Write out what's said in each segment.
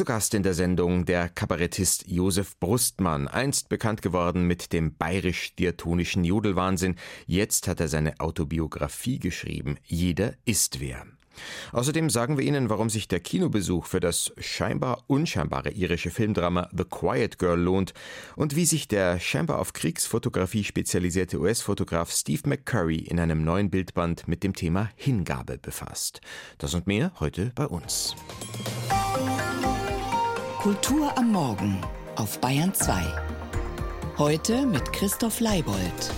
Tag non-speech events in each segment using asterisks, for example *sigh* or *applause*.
Zu Gast in der Sendung der Kabarettist Josef Brustmann, einst bekannt geworden mit dem bayerisch-diatonischen Jodelwahnsinn. Jetzt hat er seine Autobiografie geschrieben. Jeder ist wer. Außerdem sagen wir Ihnen, warum sich der Kinobesuch für das scheinbar unscheinbare irische Filmdrama The Quiet Girl lohnt und wie sich der scheinbar auf Kriegsfotografie spezialisierte US-Fotograf Steve McCurry in einem neuen Bildband mit dem Thema Hingabe befasst. Das und mehr heute bei uns. Kultur am Morgen auf Bayern 2. Heute mit Christoph Leibold.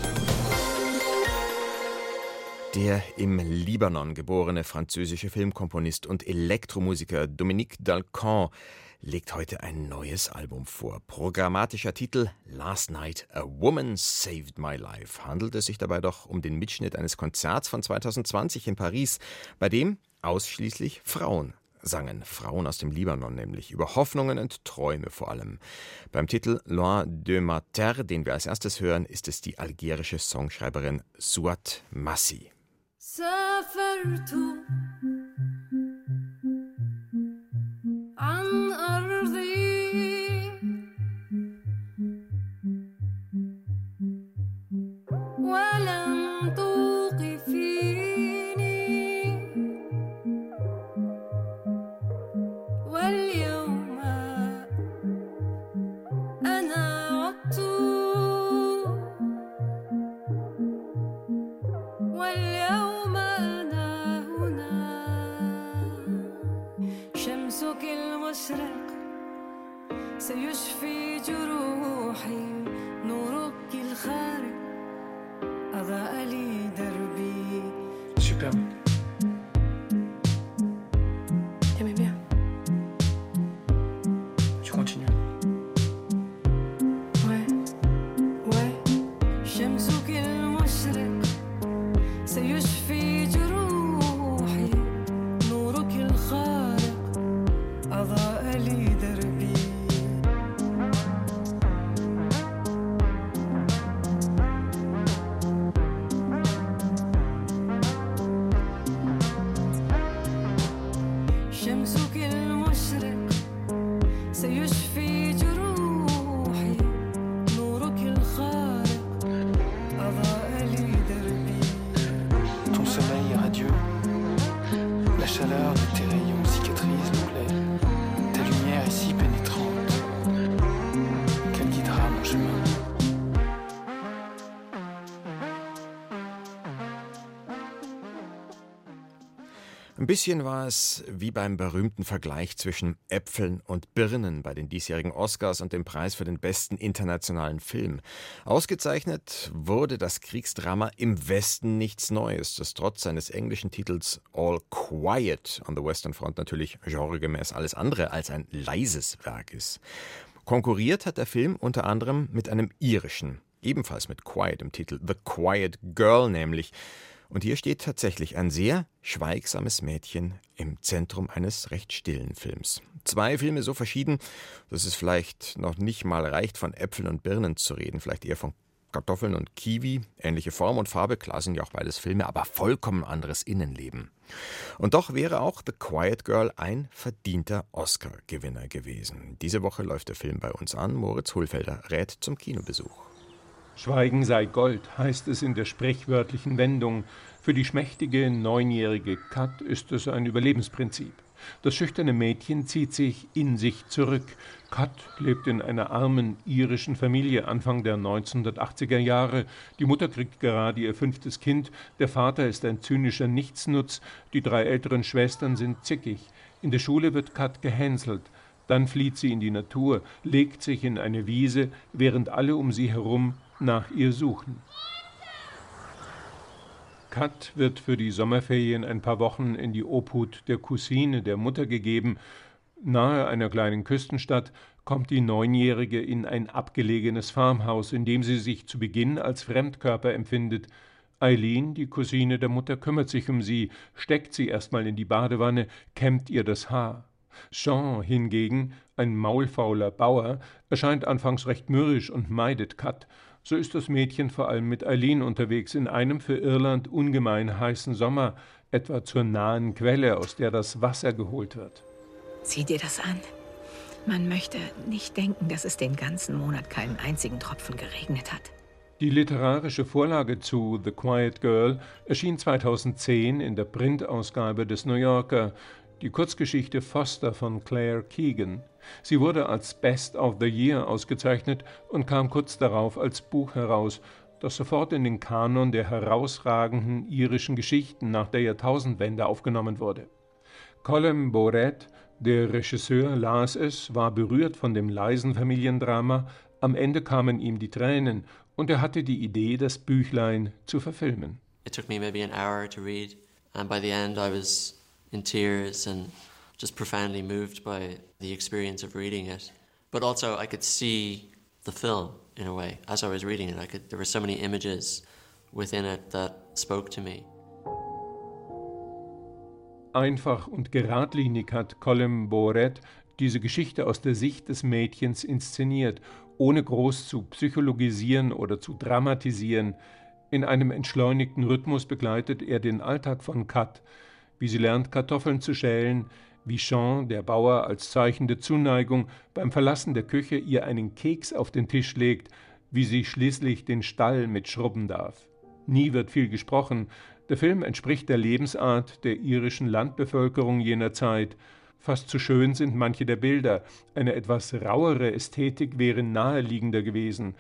Der im Libanon geborene französische Filmkomponist und Elektromusiker Dominique Dalcan legt heute ein neues Album vor. Programmatischer Titel Last Night A Woman Saved My Life. Handelt es sich dabei doch um den Mitschnitt eines Konzerts von 2020 in Paris, bei dem ausschließlich Frauen sangen Frauen aus dem Libanon nämlich über Hoffnungen und Träume vor allem. Beim Titel Loin de ma terre, den wir als erstes hören, ist es die algerische Songschreiberin Suat Massi. سافرت Yeah. Ein bisschen war es wie beim berühmten Vergleich zwischen Äpfeln und Birnen bei den diesjährigen Oscars und dem Preis für den besten internationalen Film. Ausgezeichnet wurde das Kriegsdrama Im Westen nichts Neues, das trotz seines englischen Titels All Quiet on the Western Front natürlich genregemäß alles andere als ein leises Werk ist. Konkurriert hat der Film unter anderem mit einem irischen, ebenfalls mit Quiet im Titel, The Quiet Girl nämlich. Und hier steht tatsächlich ein sehr schweigsames Mädchen im Zentrum eines recht stillen Films. Zwei Filme so verschieden, dass es vielleicht noch nicht mal reicht, von Äpfeln und Birnen zu reden, vielleicht eher von Kartoffeln und Kiwi, ähnliche Form und Farbe, klar sind ja auch beides Filme, aber vollkommen anderes Innenleben. Und doch wäre auch The Quiet Girl ein verdienter Oscar-Gewinner gewesen. Diese Woche läuft der Film bei uns an. Moritz Hohlfelder rät zum Kinobesuch. Schweigen sei Gold, heißt es in der sprichwörtlichen Wendung. Für die schmächtige neunjährige Kat ist es ein Überlebensprinzip. Das schüchterne Mädchen zieht sich in sich zurück. Kat lebt in einer armen irischen Familie Anfang der 1980er Jahre. Die Mutter kriegt gerade ihr fünftes Kind, der Vater ist ein zynischer Nichtsnutz, die drei älteren Schwestern sind zickig. In der Schule wird Kat gehänselt. Dann flieht sie in die Natur, legt sich in eine Wiese, während alle um sie herum nach ihr suchen. Kat wird für die Sommerferien ein paar Wochen in die Obhut der Cousine der Mutter gegeben. Nahe einer kleinen Küstenstadt kommt die Neunjährige in ein abgelegenes Farmhaus, in dem sie sich zu Beginn als Fremdkörper empfindet. Eileen, die Cousine der Mutter, kümmert sich um sie, steckt sie erstmal in die Badewanne, kämmt ihr das Haar. Jean hingegen, ein maulfauler Bauer, erscheint anfangs recht mürrisch und meidet Kat. So ist das Mädchen vor allem mit Eileen unterwegs in einem für Irland ungemein heißen Sommer, etwa zur nahen Quelle, aus der das Wasser geholt wird. Sieh dir das an. Man möchte nicht denken, dass es den ganzen Monat keinen einzigen Tropfen geregnet hat. Die literarische Vorlage zu The Quiet Girl erschien 2010 in der Printausgabe des New Yorker, die Kurzgeschichte Foster von Claire Keegan. Sie wurde als Best of the Year ausgezeichnet und kam kurz darauf als Buch heraus, das sofort in den Kanon der herausragenden irischen Geschichten nach der Jahrtausendwende aufgenommen wurde. Colin Boret, der Regisseur, las es, war berührt von dem leisen Familiendrama, am Ende kamen ihm die Tränen und er hatte die Idee, das Büchlein zu verfilmen. It took me maybe an hour to read, and by the end I was in tears and just profoundly moved by the experience of reading it. But also, I could see the film in a way as I was reading it. I could there were so many images within it that spoke to me. Einfach und geradlinig hat Colin Boret diese Geschichte aus der Sicht des Mädchens inszeniert, ohne groß zu psychologisieren oder zu dramatisieren. In einem entschleunigten Rhythmus begleitet er den Alltag von Kat, wie sie lernt, Kartoffeln zu schälen, wie Jean, der Bauer, als Zeichen der Zuneigung beim Verlassen der Küche ihr einen Keks auf den Tisch legt, wie sie schließlich den Stall mitschrubben darf. Nie wird viel gesprochen. Der Film entspricht der Lebensart der irischen Landbevölkerung jener Zeit. Fast zu schön sind manche der Bilder. Eine etwas rauere Ästhetik wäre naheliegender gewesen.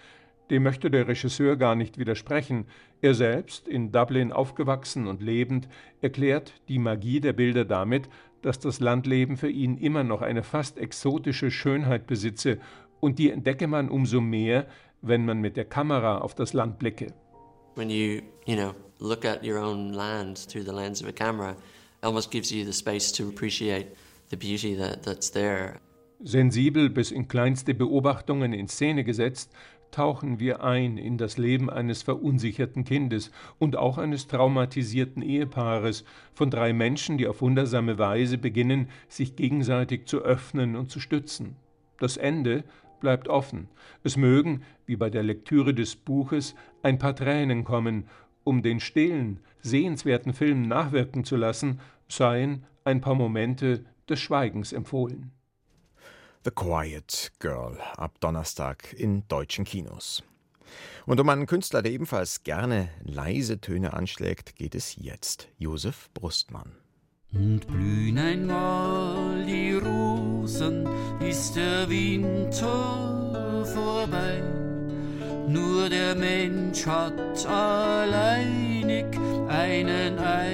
Dem möchte der Regisseur gar nicht widersprechen. Er selbst, in Dublin aufgewachsen und lebend, erklärt die Magie der Bilder damit, dass das Landleben für ihn immer noch eine fast exotische Schönheit besitze, und die entdecke man umso mehr, wenn man mit der Kamera auf das Land blicke. When you, you know, look at your own land through the lens of a camera, it almost gives you the space to appreciate the beauty that, that's there. Sensibel bis in kleinste Beobachtungen in Szene gesetzt, tauchen wir ein in das Leben eines verunsicherten Kindes und auch eines traumatisierten Ehepaares, von drei Menschen, die auf wundersame Weise beginnen, sich gegenseitig zu öffnen und zu stützen. Das Ende bleibt offen. Es mögen, wie bei der Lektüre des Buches, ein paar Tränen kommen, um den stillen, sehenswerten Film nachwirken zu lassen, seien ein paar Momente des Schweigens empfohlen. The Quiet Girl ab Donnerstag in deutschen Kinos. Und um einen Künstler, der ebenfalls gerne leise Töne anschlägt, geht es jetzt. Josef Brustmann. Und blühen einmal die Rosen, ist der Winter vorbei. Nur der Mensch hat alleinig einen einzigen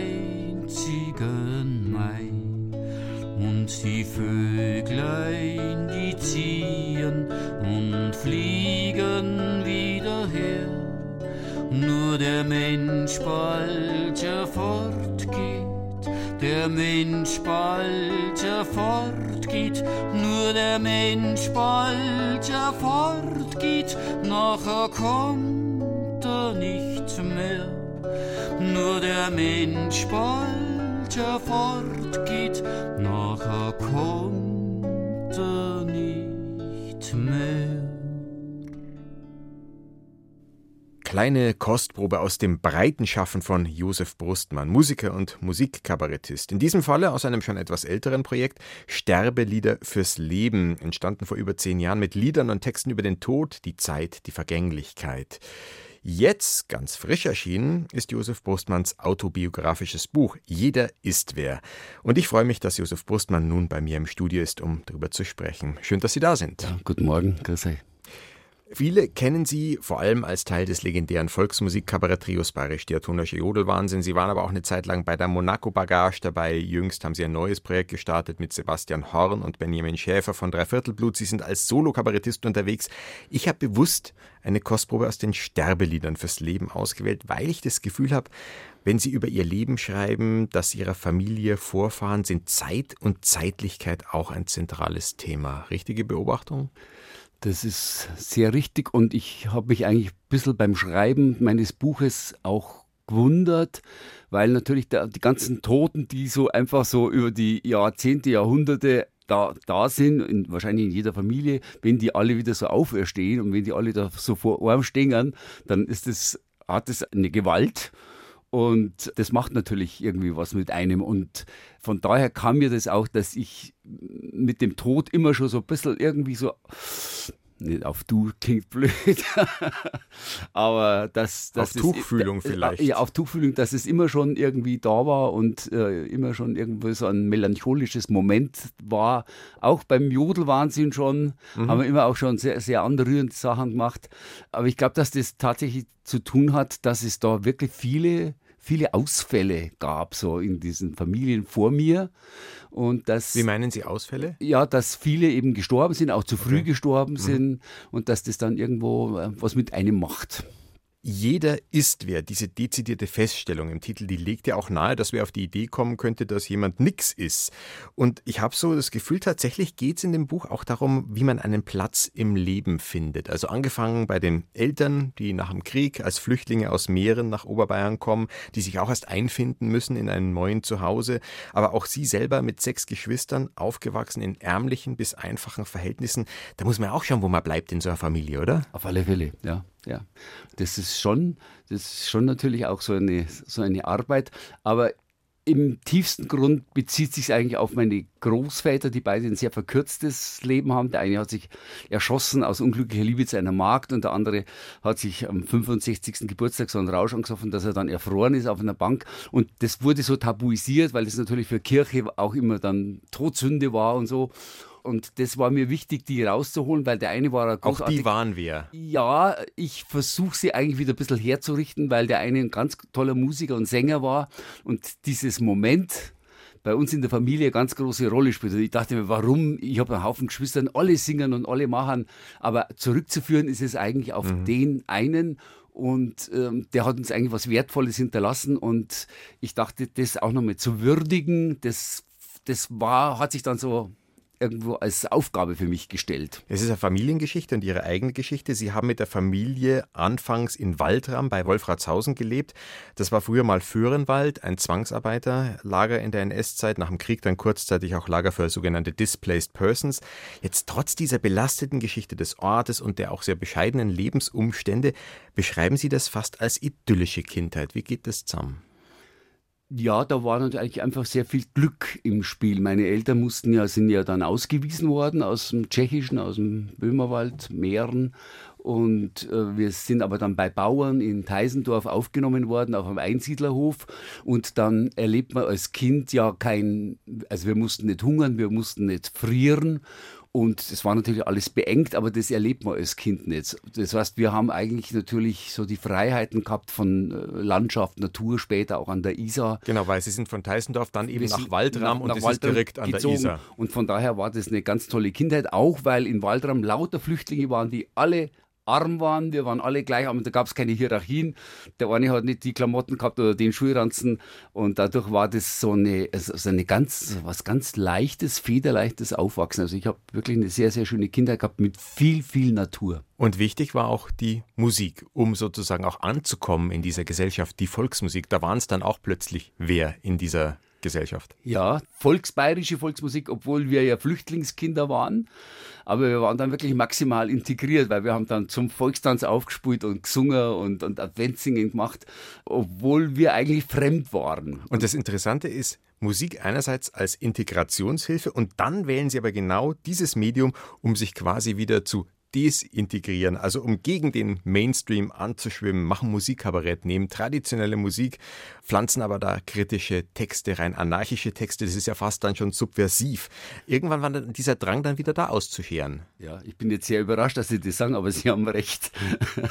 die Vöglein, die ziehen und fliegen wieder her. Nur der Mensch bald fortgeht der Mensch bald fortgeht, nur der Mensch bald fortgeht, nachher kommt er nicht mehr. Nur der Mensch bald fortgeht, nachher kommt er nicht mehr. Kleine Kostprobe aus dem breiten Schaffen von Josef Brustmann, Musiker und Musikkabarettist. In diesem Falle aus einem schon etwas älteren Projekt Sterbelieder fürs Leben, entstanden vor über zehn Jahren mit Liedern und Texten über den Tod, die Zeit, die Vergänglichkeit. Jetzt, ganz frisch erschienen, ist Josef Brustmanns autobiografisches Buch Jeder ist wer. Und ich freue mich, dass Josef Brustmann nun bei mir im Studio ist, um darüber zu sprechen. Schön, dass Sie da sind. Ja, guten Morgen, grüß euch. Viele kennen Sie vor allem als Teil des legendären Volksmusik-Kabarett-Trios Bayerisch Diatonische Jodelwahnsinn. Sie waren aber auch eine Zeit lang bei der Monaco Bagage dabei. Jüngst haben Sie ein neues Projekt gestartet mit Sebastian Horn und Benjamin Schäfer von Dreiviertelblut. Sie sind als Solo-Kabarettist unterwegs. Ich habe bewusst eine Kostprobe aus den Sterbeliedern fürs Leben ausgewählt, weil ich das Gefühl habe, wenn Sie über Ihr Leben schreiben, das Ihrer Familie vorfahren, sind Zeit und Zeitlichkeit auch ein zentrales Thema. Richtige Beobachtung? Das ist sehr richtig und ich habe mich eigentlich ein bisschen beim Schreiben meines Buches auch gewundert, weil natürlich der, die ganzen Toten, die so einfach so über die Jahrzehnte, Jahrhunderte da, da sind, in, wahrscheinlich in jeder Familie, wenn die alle wieder so auferstehen und wenn die alle da so vor Arm stehen, dann ist das, hat das eine Gewalt Und das macht natürlich irgendwie was mit einem. Und von daher kam mir das auch, dass ich mit dem Tod immer schon so ein bisschen irgendwie so nicht auf du klingt blöd, *laughs* aber dass das auf Tuchfühlung vielleicht. Ja, auf Tuchfühlung, dass es immer schon irgendwie da war und äh, immer schon irgendwie so ein melancholisches Moment war. Auch beim Jodelwahnsinn schon, mhm. haben wir immer auch schon sehr, sehr anrührende Sachen gemacht. Aber ich glaube, dass das tatsächlich zu tun hat, dass es da wirklich viele viele Ausfälle gab, so in diesen Familien vor mir. Und dass, Wie meinen Sie Ausfälle? Ja, dass viele eben gestorben sind, auch zu früh okay. gestorben mhm. sind und dass das dann irgendwo äh, was mit einem macht. Jeder ist wer. Diese dezidierte Feststellung im Titel, die legt ja auch nahe, dass wer auf die Idee kommen könnte, dass jemand nix ist. Und ich habe so das Gefühl, tatsächlich geht es in dem Buch auch darum, wie man einen Platz im Leben findet. Also angefangen bei den Eltern, die nach dem Krieg als Flüchtlinge aus Meeren nach Oberbayern kommen, die sich auch erst einfinden müssen in einem neuen Zuhause. Aber auch sie selber mit sechs Geschwistern, aufgewachsen in ärmlichen bis einfachen Verhältnissen. Da muss man auch schauen, wo man bleibt in so einer Familie, oder? Auf alle Fälle, ja ja. Das ist schon, das ist schon natürlich auch so eine, so eine Arbeit. Aber im tiefsten Grund bezieht sich eigentlich auf meine Großväter, die beide ein sehr verkürztes Leben haben. Der eine hat sich erschossen aus unglücklicher Liebe zu einer Magd und der andere hat sich am 65. Geburtstag so einen Rausch angesoffen, dass er dann erfroren ist auf einer Bank. Und das wurde so tabuisiert, weil es natürlich für Kirche auch immer dann Todsünde war und so. Und das war mir wichtig, die rauszuholen, weil der eine war Auch die waren wir. Ja, ich versuche sie eigentlich wieder ein bisschen herzurichten, weil der eine ein ganz toller Musiker und Sänger war. Und dieses Moment, bei uns in der Familie eine ganz große Rolle spielt. Ich dachte mir, warum? Ich habe einen Haufen Geschwistern, alle singen und alle machen. Aber zurückzuführen ist es eigentlich auf mhm. den einen. Und ähm, der hat uns eigentlich was Wertvolles hinterlassen. Und ich dachte, das auch nochmal zu würdigen, das, das war, hat sich dann so irgendwo als Aufgabe für mich gestellt. Es ist eine Familiengeschichte und Ihre eigene Geschichte. Sie haben mit der Familie anfangs in Waldram bei Wolfratshausen gelebt. Das war früher mal Föhrenwald, ein Zwangsarbeiterlager in der NS-Zeit, nach dem Krieg dann kurzzeitig auch Lager für sogenannte Displaced Persons. Jetzt trotz dieser belasteten Geschichte des Ortes und der auch sehr bescheidenen Lebensumstände beschreiben Sie das fast als idyllische Kindheit. Wie geht das zusammen? Ja, da war natürlich einfach sehr viel Glück im Spiel. Meine Eltern mussten ja, sind ja dann ausgewiesen worden aus dem Tschechischen, aus dem Böhmerwald, Mähren. Und äh, wir sind aber dann bei Bauern in Teisendorf aufgenommen worden, auf einem Einsiedlerhof. Und dann erlebt man als Kind ja kein, also wir mussten nicht hungern, wir mussten nicht frieren. Und das war natürlich alles beengt, aber das erlebt man als Kind nicht. Das heißt, wir haben eigentlich natürlich so die Freiheiten gehabt von äh, Landschaft, Natur, später auch an der Isar. Genau, weil Sie sind von Teisendorf dann eben nach Waldram und nach das Waldram ist direkt an gezogen. der Isar. Und von daher war das eine ganz tolle Kindheit, auch weil in Waldram lauter Flüchtlinge waren, die alle arm waren, wir waren alle gleich, aber da gab es keine Hierarchien. Der eine hat nicht die Klamotten gehabt oder den Schulranzen und dadurch war das so eine, so eine ganz, was ganz leichtes, federleichtes Aufwachsen. Also ich habe wirklich eine sehr, sehr schöne Kindheit gehabt mit viel, viel Natur. Und wichtig war auch die Musik, um sozusagen auch anzukommen in dieser Gesellschaft, die Volksmusik. Da waren es dann auch plötzlich wer in dieser Gesellschaft. Ja, volksbayerische Volksmusik, obwohl wir ja Flüchtlingskinder waren. Aber wir waren dann wirklich maximal integriert, weil wir haben dann zum Volkstanz aufgespielt und gesungen und, und Adventsingen gemacht, obwohl wir eigentlich fremd waren. Und das Interessante ist, Musik einerseits als Integrationshilfe und dann wählen sie aber genau dieses Medium, um sich quasi wieder zu desintegrieren, also um gegen den Mainstream anzuschwimmen, machen Musikkabarett, nehmen traditionelle Musik, pflanzen aber da kritische Texte rein, anarchische Texte, das ist ja fast dann schon subversiv. Irgendwann war dann dieser Drang dann wieder da auszuscheren. Ja, ich bin jetzt sehr überrascht, dass Sie das sagen, aber Sie haben recht.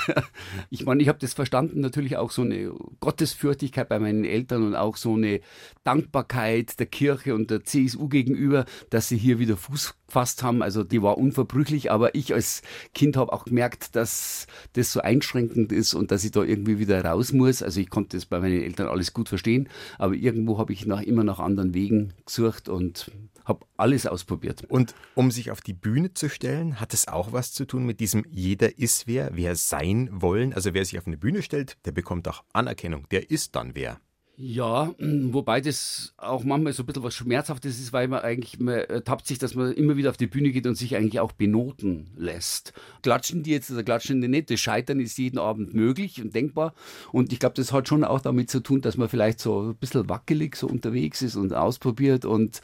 *laughs* ich meine, ich habe das verstanden, natürlich auch so eine Gottesfürchtigkeit bei meinen Eltern und auch so eine Dankbarkeit der Kirche und der CSU gegenüber, dass sie hier wieder Fuß gefasst haben. Also die war unverbrüchlich, aber ich als Kind habe auch gemerkt, dass das so einschränkend ist und dass ich da irgendwie wieder raus muss. Also ich konnte das bei meinen Eltern alles gut verstehen, aber irgendwo habe ich nach, immer nach anderen Wegen gesucht und habe alles ausprobiert. Und um sich auf die Bühne zu stellen, hat es auch was zu tun mit diesem jeder ist wer, wer sein wollen. Also wer sich auf eine Bühne stellt, der bekommt auch Anerkennung, der ist dann wer. Ja, *clears throat* wobei das auch manchmal so ein bisschen was Schmerzhaftes ist, weil man eigentlich, man ertappt sich, dass man immer wieder auf die Bühne geht und sich eigentlich auch benoten lässt. Klatschen die jetzt oder klatschen die nicht, das Scheitern ist jeden Abend möglich und denkbar. Und ich glaube, das hat schon auch damit zu tun, dass man vielleicht so ein bisschen wackelig so unterwegs ist und ausprobiert und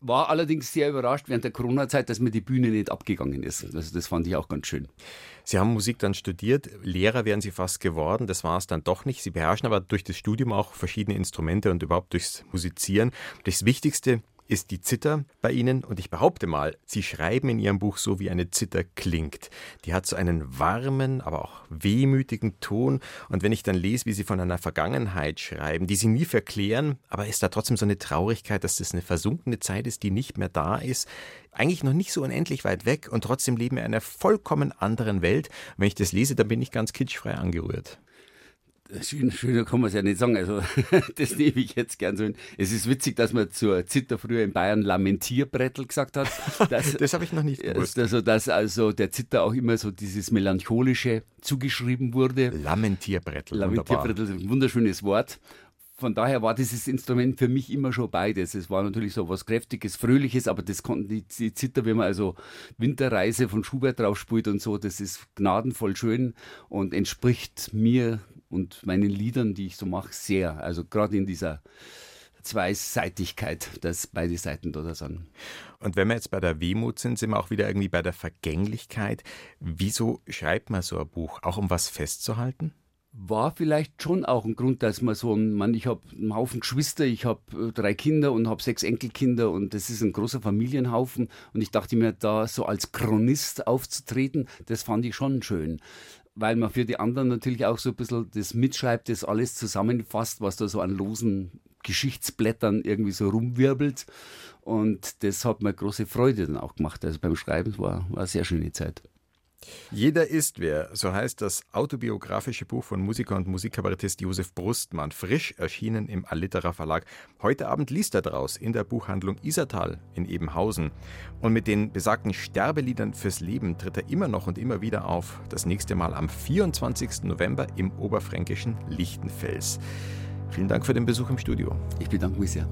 war allerdings sehr überrascht während der Corona-Zeit, dass mir die Bühne nicht abgegangen ist. Also das fand ich auch ganz schön. Sie haben Musik dann studiert, Lehrer wären Sie fast geworden, das war es dann doch nicht. Sie beherrschen aber durch das Studium auch verschiedene Instrumente und überhaupt durchs Musizieren. Das Wichtigste ist die Zither bei Ihnen und ich behaupte mal, Sie schreiben in Ihrem Buch so, wie eine Zither klingt. Die hat so einen warmen, aber auch wehmütigen Ton und wenn ich dann lese, wie Sie von einer Vergangenheit schreiben, die Sie nie verklären, aber ist da trotzdem so eine Traurigkeit, dass das eine versunkene Zeit ist, die nicht mehr da ist, eigentlich noch nicht so unendlich weit weg und trotzdem leben wir in einer vollkommen anderen Welt. Und wenn ich das lese, dann bin ich ganz kitschfrei angerührt. Schön, schöner kann man es ja nicht sagen. Also, *laughs* das nehme ich jetzt gern so hin. Es ist witzig, dass man zur Zither früher in Bayern Lamentierbrettel gesagt hat. *laughs* Dass, das habe ich noch nicht gewusst. Also, dass also der Zither auch immer so dieses Melancholische zugeschrieben wurde. Lamentierbrettel. Lamentierbrettel, ist ein wunderschönes Wort. Von daher war dieses Instrument für mich immer schon beides. Es war natürlich so was Kräftiges, Fröhliches, aber das konnten die, die Zither, wenn man also Winterreise von Schubert drauf spielt und so, das ist gnadenvoll schön und entspricht mir und meinen Liedern, die ich so mache, sehr. Also gerade in dieser Zweiseitigkeit, dass beide Seiten da sind. Und wenn wir jetzt bei der Wehmut sind, sind wir auch wieder irgendwie bei der Vergänglichkeit. Wieso schreibt man so ein Buch? Auch um was festzuhalten? war vielleicht schon auch ein Grund, dass man so, man, ich habe einen Haufen Geschwister, ich habe äh, drei Kinder und habe sechs Enkelkinder und das ist ein großer Familienhaufen und ich dachte mir, da so als Chronist aufzutreten, das fand ich schon schön weil man für die anderen natürlich auch so ein bisschen das mitschreibt, das alles zusammenfasst, was da so an losen Geschichtsblättern irgendwie so rumwirbelt. Und das hat mir große Freude dann auch gemacht. Also beim Schreiben war, war eine sehr schöne Zeit. Jeder ist wer, so heißt das autobiografische Buch von Musiker und Musikkabarettist Josef Brustmann, frisch erschienen im Alliterer Verlag. Heute Abend liest er daraus in der Buchhandlung Isertal in Ebenhausen. Und mit den besagten Sterbeliedern fürs Leben tritt er immer noch und immer wieder auf. Das nächste Mal am 24. November im oberfränkischen Lichtenfels. Vielen Dank für den Besuch im Studio. Ich bedanke mich sehr.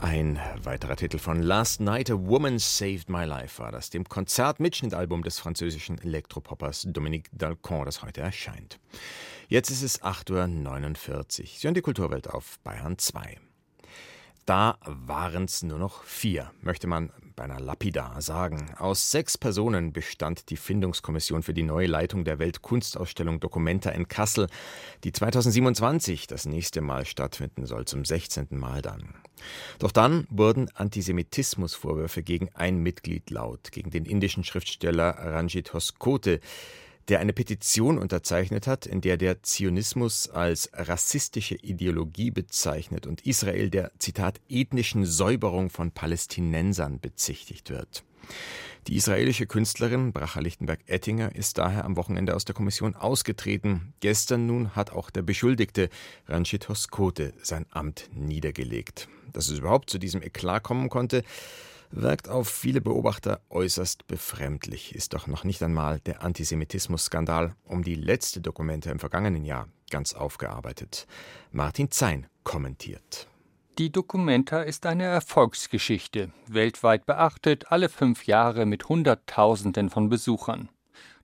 Ein weiterer Titel von Last Night, A Woman Saved My Life war das, dem Konzertmitschnittalbum des französischen Elektropoppers Dominique Dalcon, das heute erscheint. Jetzt ist es 8.49 Uhr. Sie hören die Kulturwelt auf Bayern 2. Da waren es nur noch vier, möchte man beinahe lapidar sagen. Aus sechs Personen bestand die Findungskommission für die neue Leitung der Weltkunstausstellung Documenta in Kassel, die 2027 das nächste Mal stattfinden soll, zum 16. Mal dann. Doch dann wurden Antisemitismusvorwürfe gegen ein Mitglied laut, gegen den indischen Schriftsteller Ranjit Hoskote, der eine Petition unterzeichnet hat, in der der Zionismus als rassistische Ideologie bezeichnet und Israel der Zitat ethnischen Säuberung von Palästinensern bezichtigt wird. Die israelische Künstlerin Bracha Lichtenberg-Ettinger ist daher am Wochenende aus der Kommission ausgetreten. Gestern nun hat auch der Beschuldigte Ranjit Hoskote sein Amt niedergelegt. Dass es überhaupt zu diesem Eklat kommen konnte, wirkt auf viele Beobachter äußerst befremdlich, ist doch noch nicht einmal der Antisemitismus-Skandal um die letzte Dokumente im vergangenen Jahr ganz aufgearbeitet. Martin Zein kommentiert. Die Documenta ist eine Erfolgsgeschichte, weltweit beachtet, alle fünf Jahre mit Hunderttausenden von Besuchern.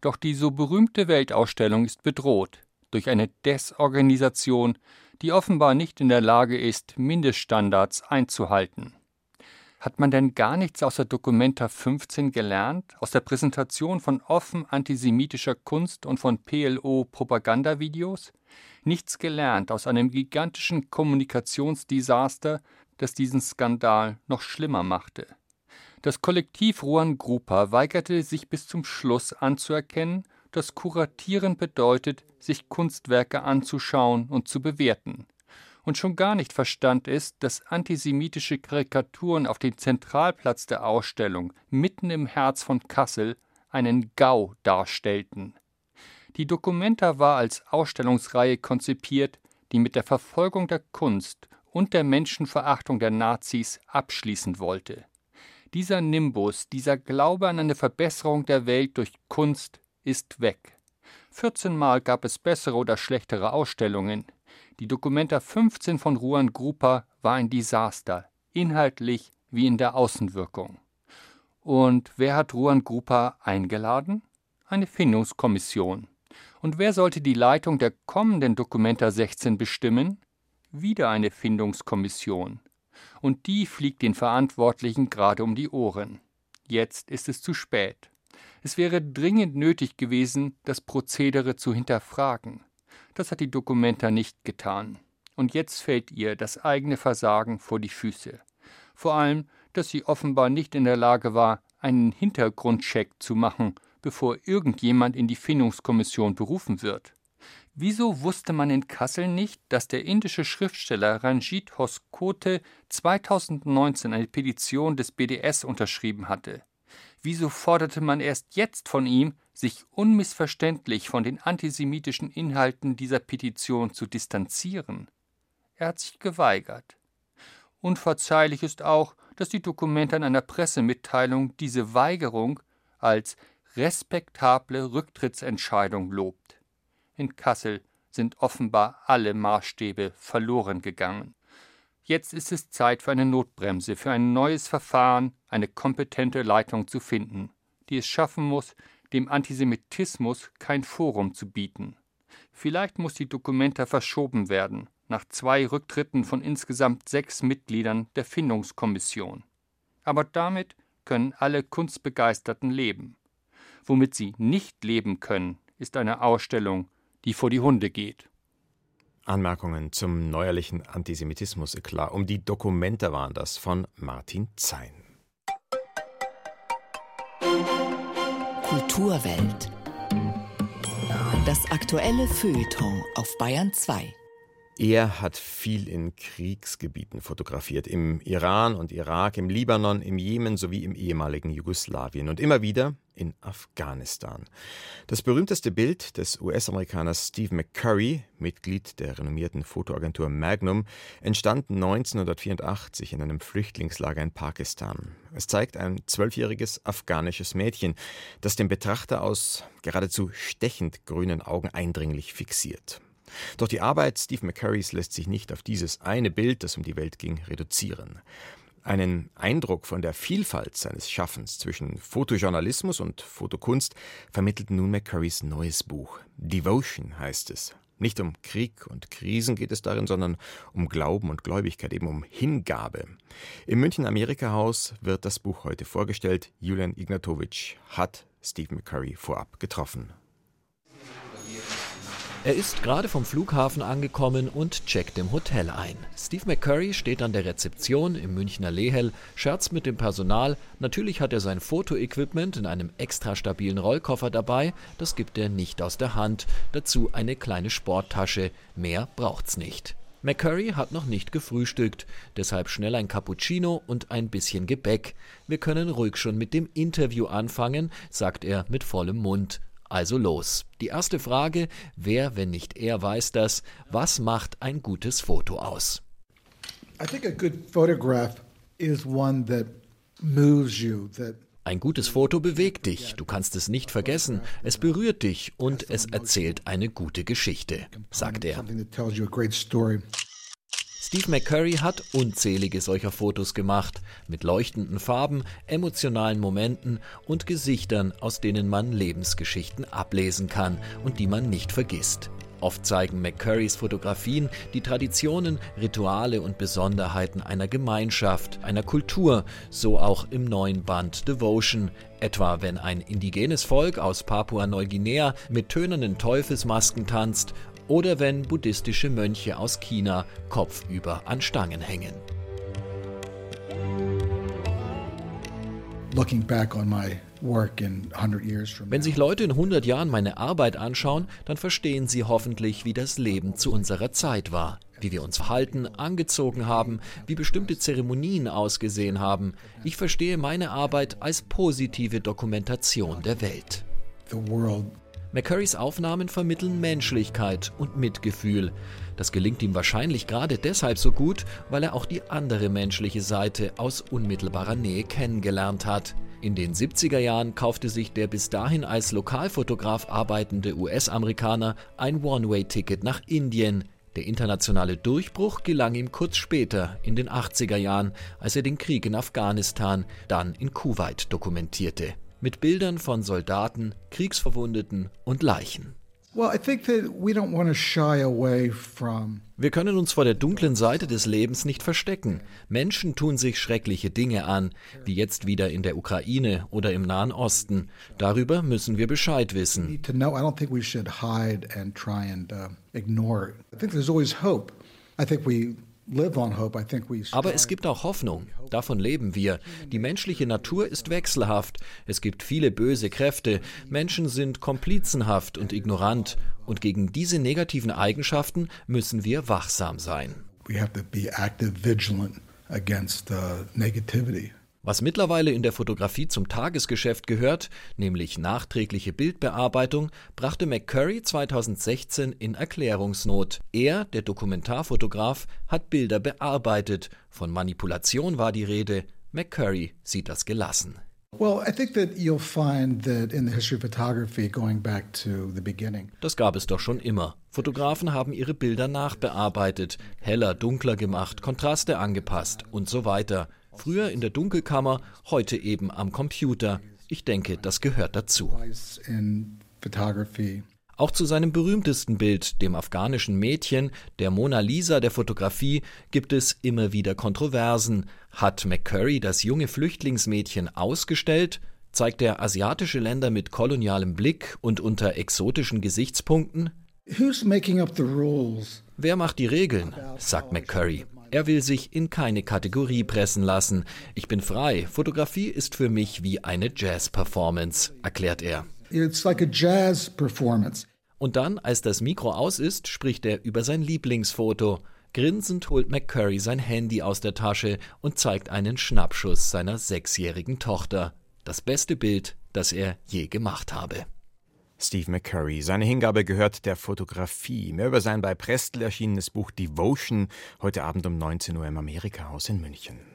Doch die so berühmte Weltausstellung ist bedroht durch eine Desorganisation, die offenbar nicht in der Lage ist, Mindeststandards einzuhalten. Hat man denn gar nichts aus der Documenta 15 gelernt, aus der Präsentation von offen antisemitischer Kunst und von PLO-Propagandavideos? Nichts gelernt aus einem gigantischen Kommunikationsdesaster, das diesen Skandal noch schlimmer machte. Das Kollektiv Ruan Grupa weigerte sich bis zum Schluss anzuerkennen, dass Kuratieren bedeutet, sich Kunstwerke anzuschauen und zu bewerten und schon gar nicht verstand ist, dass antisemitische Karikaturen auf dem Zentralplatz der Ausstellung mitten im Herz von Kassel einen Gau darstellten. Die Documenta war als Ausstellungsreihe konzipiert, die mit der Verfolgung der Kunst und der Menschenverachtung der Nazis abschließen wollte. Dieser Nimbus, dieser Glaube an eine Verbesserung der Welt durch Kunst ist weg. 14 Mal gab es bessere oder schlechtere Ausstellungen. Die Documenta 15 von Ruan Grupa war ein Desaster, inhaltlich wie in der Außenwirkung. Und wer hat Ruan Grupa eingeladen? Eine Findungskommission. Und wer sollte die Leitung der kommenden Documenta 16 bestimmen? Wieder eine Findungskommission. Und die fliegt den Verantwortlichen gerade um die Ohren. Jetzt ist es zu spät. Es wäre dringend nötig gewesen, das Prozedere zu hinterfragen. Das hat die Documenta nicht getan. Und jetzt fällt ihr das eigene Versagen vor die Füße. Vor allem, dass sie offenbar nicht in der Lage war, einen Hintergrundcheck zu machen, bevor irgendjemand in die Findungskommission berufen wird. Wieso wusste man in Kassel nicht, dass der indische Schriftsteller Ranjit Hoskote 2019 eine Petition des BDS unterschrieben hatte? Wieso forderte man erst jetzt von ihm, sich unmissverständlich von den antisemitischen Inhalten dieser Petition zu distanzieren? Er hat sich geweigert. Unverzeihlich ist auch, dass die Dokumente in einer Pressemitteilung diese Weigerung als respektable Rücktrittsentscheidung lobt. In Kassel sind offenbar alle Maßstäbe verloren gegangen. Jetzt ist es Zeit für eine Notbremse, für ein neues Verfahren, eine kompetente Leitung zu finden, die es schaffen muss, dem Antisemitismus kein Forum zu bieten. Vielleicht muss die Dokumenta verschoben werden, nach zwei Rücktritten von insgesamt sechs Mitgliedern der Findungskommission. Aber damit können alle Kunstbegeisterten leben. Womit sie nicht leben können, ist eine Ausstellung, die vor die Hunde geht. Anmerkungen zum neuerlichen Antisemitismus-Eklat um die Dokumente waren das von Martin Zein. Kulturwelt. Das aktuelle Feuilleton auf Bayern 2. Er hat viel in Kriegsgebieten fotografiert, im Iran und Irak, im Libanon, im Jemen sowie im ehemaligen Jugoslawien und immer wieder in Afghanistan. Das berühmteste Bild des US-Amerikaners Steve McCurry, Mitglied der renommierten Fotoagentur Magnum, entstand 1984 in einem Flüchtlingslager in Pakistan. Es zeigt ein zwölfjähriges afghanisches Mädchen, das den Betrachter aus geradezu stechend grünen Augen eindringlich fixiert. Doch die Arbeit Steve McCurrys lässt sich nicht auf dieses eine Bild, das um die Welt ging, reduzieren. Einen Eindruck von der Vielfalt seines Schaffens zwischen Fotojournalismus und Fotokunst vermittelt nun McCurrys neues Buch. Devotion heißt es. Nicht um Krieg und Krisen geht es darin, sondern um Glauben und Gläubigkeit, eben um Hingabe. Im München Amerika-Haus wird das Buch heute vorgestellt. Julian Ignatowitsch hat Steve McCurry vorab getroffen. Er ist gerade vom Flughafen angekommen und checkt im Hotel ein. Steve McCurry steht an der Rezeption im Münchner Lehel, scherzt mit dem Personal. Natürlich hat er sein Fotoequipment in einem extra stabilen Rollkoffer dabei. Das gibt er nicht aus der Hand. Dazu eine kleine Sporttasche. Mehr braucht's nicht. McCurry hat noch nicht gefrühstückt, deshalb schnell ein Cappuccino und ein bisschen Gebäck. Wir können ruhig schon mit dem Interview anfangen, sagt er mit vollem Mund. Also los. Die erste Frage, wer, wenn nicht er, weiß das, was macht ein gutes Foto aus? I think a good photograph is one that moves you, that ein gutes Foto bewegt dich, du kannst es nicht vergessen, es berührt dich und es erzählt eine gute Geschichte, sagt er. Steve McCurry hat unzählige solcher Fotos gemacht, mit leuchtenden Farben, emotionalen Momenten und Gesichtern, aus denen man Lebensgeschichten ablesen kann und die man nicht vergisst. Oft zeigen McCurrys Fotografien die Traditionen, Rituale und Besonderheiten einer Gemeinschaft, einer Kultur, so auch im neuen Band Devotion, etwa wenn ein indigenes Volk aus Papua-Neuguinea mit tönernen Teufelsmasken tanzt oder wenn buddhistische Mönche aus China kopfüber an Stangen hängen. Wenn sich Leute in 100 Jahren meine Arbeit anschauen, dann verstehen sie hoffentlich, wie das Leben zu unserer Zeit war, wie wir uns verhalten, angezogen haben, wie bestimmte Zeremonien ausgesehen haben. Ich verstehe meine Arbeit als positive Dokumentation der Welt. The world McCurrys Aufnahmen vermitteln Menschlichkeit und Mitgefühl. Das gelingt ihm wahrscheinlich gerade deshalb so gut, weil er auch die andere menschliche Seite aus unmittelbarer Nähe kennengelernt hat. In den 70er Jahren kaufte sich der bis dahin als Lokalfotograf arbeitende US-Amerikaner ein One-Way-Ticket nach Indien. Der internationale Durchbruch gelang ihm kurz später, in den 80er Jahren, als er den Krieg in Afghanistan, dann in Kuwait dokumentierte mit Bildern von Soldaten, Kriegsverwundeten und Leichen. Wir können uns vor der dunklen Seite des Lebens nicht verstecken. Menschen tun sich schreckliche Dinge an, wie jetzt wieder in der Ukraine oder im Nahen Osten. Darüber müssen wir Bescheid wissen. I think we aber es gibt auch Hoffnung. Davon leben wir. Die menschliche Natur ist wechselhaft. Es gibt viele böse Kräfte. Menschen sind komplizenhaft und ignorant. Und gegen diese negativen Eigenschaften müssen wir wachsam sein. We have to be active, vigilant against uh, negativity. Was mittlerweile in der Fotografie zum Tagesgeschäft gehört, nämlich nachträgliche Bildbearbeitung, brachte McCurry 2016 in Erklärungsnot. Er, der Dokumentarfotograf, hat Bilder bearbeitet. Von Manipulation war die Rede. McCurry sieht das gelassen. Das gab es doch schon immer. Fotografen haben ihre Bilder nachbearbeitet, heller, dunkler gemacht, Kontraste angepasst und so weiter. Früher in der Dunkelkammer, heute eben am Computer. Ich denke, das gehört dazu. Auch zu seinem berühmtesten Bild, dem afghanischen Mädchen, der Mona Lisa der Fotografie, gibt es immer wieder Kontroversen. Hat McCurry das junge Flüchtlingsmädchen ausgestellt? Zeigt er asiatische Länder mit kolonialem Blick und unter exotischen Gesichtspunkten? Wer macht die Regeln? sagt McCurry. Er will sich in keine Kategorie pressen lassen. Ich bin frei. Fotografie ist für mich wie eine Jazz-Performance, erklärt er. It's like a jazz performance. Und dann, als das Mikro aus ist, spricht er über sein Lieblingsfoto. Grinsend holt McCurry sein Handy aus der Tasche und zeigt einen Schnappschuss seiner sechsjährigen Tochter. Das beste Bild, das er je gemacht habe. Steve McCurry. Seine Hingabe gehört der Fotografie. Mehr über sein bei Prestel erschienenes Buch Devotion heute Abend um 19 Uhr im Amerika-Haus in München.